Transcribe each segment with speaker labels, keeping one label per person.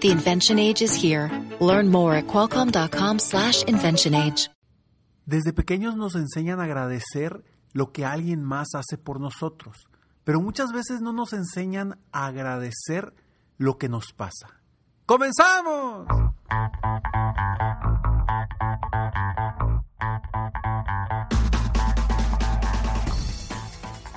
Speaker 1: The invention age is here. Learn more at qualcomm.com slash invention age.
Speaker 2: Desde pequeños nos enseñan a agradecer lo que alguien más hace por nosotros, pero muchas veces no nos enseñan a agradecer lo que nos pasa. ¡Comenzamos!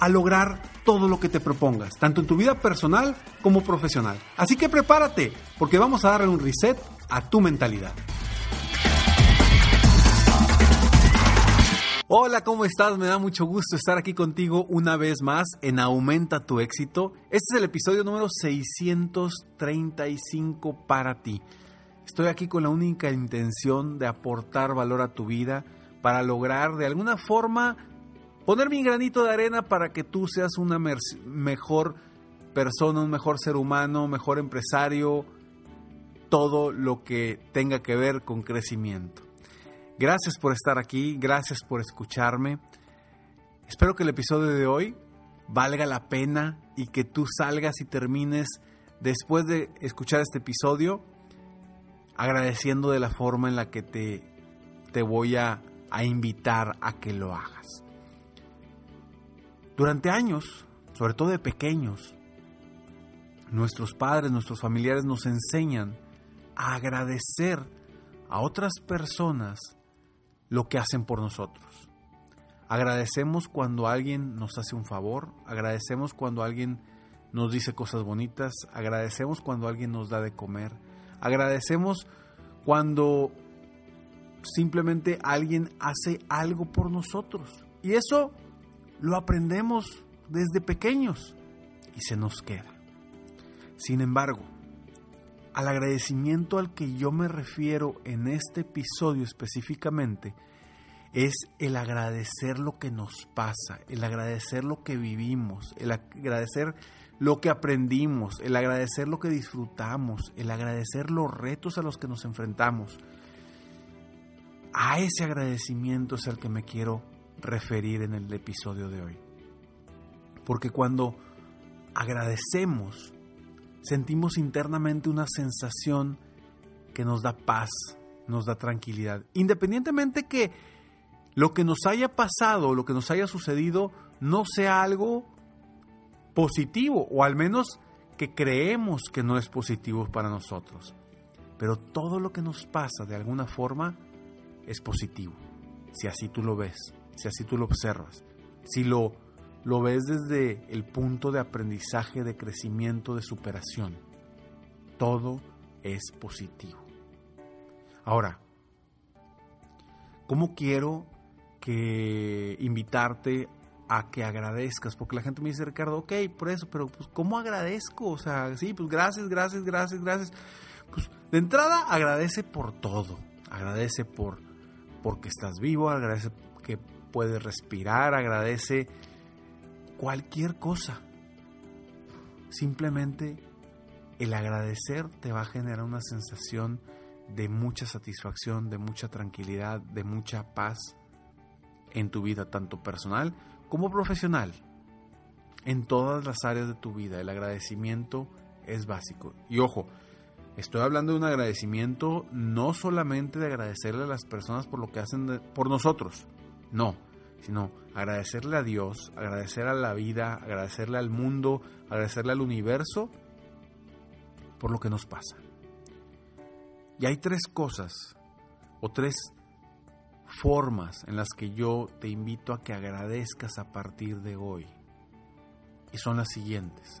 Speaker 2: a lograr todo lo que te propongas, tanto en tu vida personal como profesional. Así que prepárate, porque vamos a darle un reset a tu mentalidad. Hola, ¿cómo estás? Me da mucho gusto estar aquí contigo una vez más en Aumenta tu éxito. Este es el episodio número 635 para ti. Estoy aquí con la única intención de aportar valor a tu vida para lograr de alguna forma poner mi granito de arena para que tú seas una mejor persona, un mejor ser humano, mejor empresario, todo lo que tenga que ver con crecimiento. Gracias por estar aquí, gracias por escucharme. Espero que el episodio de hoy valga la pena y que tú salgas y termines después de escuchar este episodio agradeciendo de la forma en la que te, te voy a, a invitar a que lo hagas. Durante años, sobre todo de pequeños, nuestros padres, nuestros familiares nos enseñan a agradecer a otras personas lo que hacen por nosotros. Agradecemos cuando alguien nos hace un favor, agradecemos cuando alguien nos dice cosas bonitas, agradecemos cuando alguien nos da de comer, agradecemos cuando simplemente alguien hace algo por nosotros. Y eso lo aprendemos desde pequeños y se nos queda. Sin embargo, al agradecimiento al que yo me refiero en este episodio específicamente es el agradecer lo que nos pasa, el agradecer lo que vivimos, el agradecer lo que aprendimos, el agradecer lo que disfrutamos, el agradecer los retos a los que nos enfrentamos. A ese agradecimiento es al que me quiero referir en el episodio de hoy. Porque cuando agradecemos, sentimos internamente una sensación que nos da paz, nos da tranquilidad. Independientemente que lo que nos haya pasado, lo que nos haya sucedido, no sea algo positivo, o al menos que creemos que no es positivo para nosotros. Pero todo lo que nos pasa de alguna forma es positivo, si así tú lo ves si así tú lo observas, si lo, lo ves desde el punto de aprendizaje, de crecimiento, de superación, todo es positivo. Ahora, ¿cómo quiero que invitarte a que agradezcas? Porque la gente me dice, Ricardo, ok, por eso, pero pues ¿cómo agradezco? O sea, sí, pues gracias, gracias, gracias, gracias. Pues de entrada agradece por todo. Agradece por porque estás vivo, agradece puede respirar, agradece cualquier cosa. Simplemente el agradecer te va a generar una sensación de mucha satisfacción, de mucha tranquilidad, de mucha paz en tu vida, tanto personal como profesional. En todas las áreas de tu vida, el agradecimiento es básico. Y ojo, estoy hablando de un agradecimiento no solamente de agradecerle a las personas por lo que hacen por nosotros, no, sino agradecerle a Dios, agradecer a la vida, agradecerle al mundo, agradecerle al universo por lo que nos pasa. Y hay tres cosas o tres formas en las que yo te invito a que agradezcas a partir de hoy. Y son las siguientes.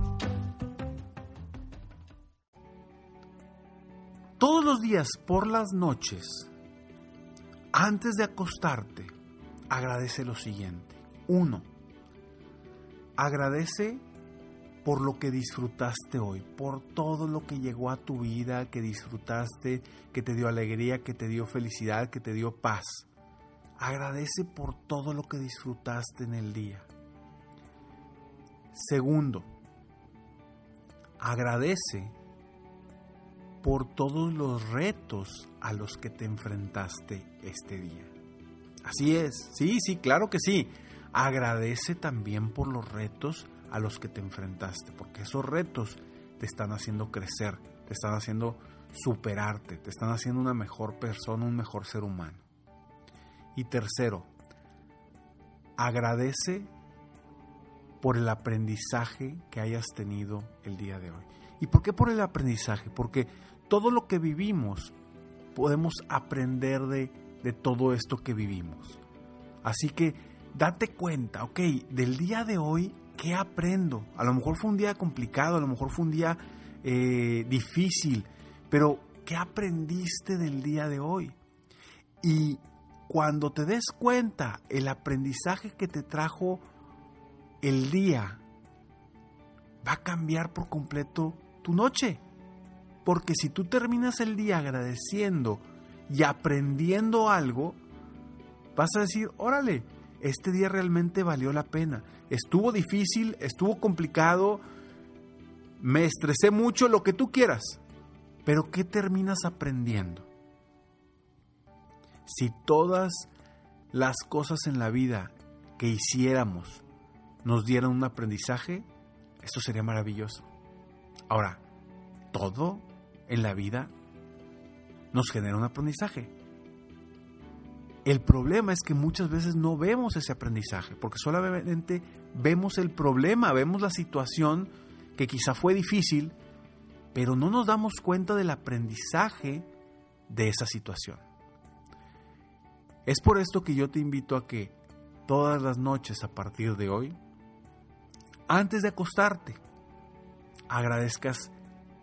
Speaker 2: Todos los días por las noches, antes de acostarte, agradece lo siguiente. Uno, agradece por lo que disfrutaste hoy, por todo lo que llegó a tu vida, que disfrutaste, que te dio alegría, que te dio felicidad, que te dio paz. Agradece por todo lo que disfrutaste en el día. Segundo, agradece por todos los retos a los que te enfrentaste este día. Así es, sí, sí, claro que sí. Agradece también por los retos a los que te enfrentaste, porque esos retos te están haciendo crecer, te están haciendo superarte, te están haciendo una mejor persona, un mejor ser humano. Y tercero, agradece por el aprendizaje que hayas tenido el día de hoy. ¿Y por qué por el aprendizaje? Porque todo lo que vivimos podemos aprender de, de todo esto que vivimos. Así que date cuenta, ok, del día de hoy, ¿qué aprendo? A lo mejor fue un día complicado, a lo mejor fue un día eh, difícil, pero ¿qué aprendiste del día de hoy? Y cuando te des cuenta el aprendizaje que te trajo el día, va a cambiar por completo tu noche. Porque si tú terminas el día agradeciendo y aprendiendo algo, vas a decir, órale, este día realmente valió la pena. Estuvo difícil, estuvo complicado, me estresé mucho, lo que tú quieras. Pero ¿qué terminas aprendiendo? Si todas las cosas en la vida que hiciéramos nos dieran un aprendizaje, esto sería maravilloso. Ahora, todo en la vida nos genera un aprendizaje. El problema es que muchas veces no vemos ese aprendizaje, porque solamente vemos el problema, vemos la situación que quizá fue difícil, pero no nos damos cuenta del aprendizaje de esa situación. Es por esto que yo te invito a que todas las noches a partir de hoy, antes de acostarte, agradezcas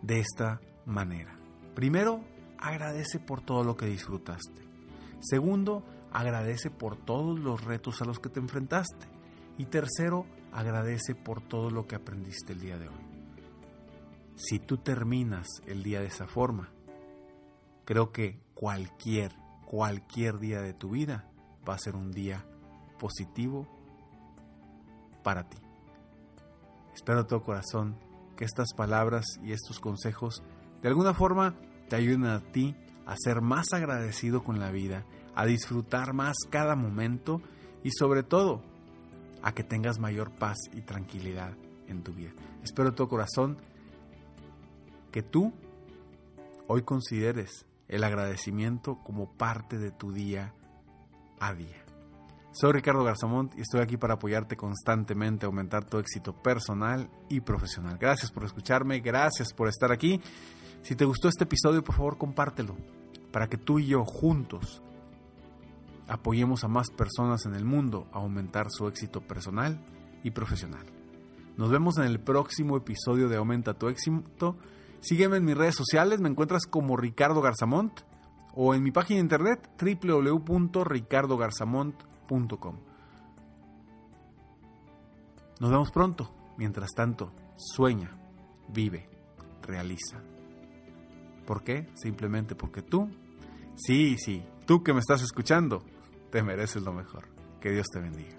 Speaker 2: de esta manera. Primero, agradece por todo lo que disfrutaste. Segundo, agradece por todos los retos a los que te enfrentaste. Y tercero, agradece por todo lo que aprendiste el día de hoy. Si tú terminas el día de esa forma, creo que cualquier, cualquier día de tu vida va a ser un día positivo para ti. Espero de todo corazón que estas palabras y estos consejos de alguna forma te ayuden a ti a ser más agradecido con la vida, a disfrutar más cada momento y sobre todo a que tengas mayor paz y tranquilidad en tu vida. Espero de todo corazón que tú hoy consideres el agradecimiento como parte de tu día a día. Soy Ricardo Garzamont y estoy aquí para apoyarte constantemente aumentar tu éxito personal y profesional. Gracias por escucharme, gracias por estar aquí. Si te gustó este episodio, por favor compártelo para que tú y yo juntos apoyemos a más personas en el mundo a aumentar su éxito personal y profesional. Nos vemos en el próximo episodio de Aumenta tu éxito. Sígueme en mis redes sociales, me encuentras como Ricardo Garzamont o en mi página de internet www.ricardogarzamont.com. Nos vemos pronto. Mientras tanto, sueña, vive, realiza. ¿Por qué? Simplemente porque tú, sí, sí, tú que me estás escuchando, te mereces lo mejor. Que Dios te bendiga.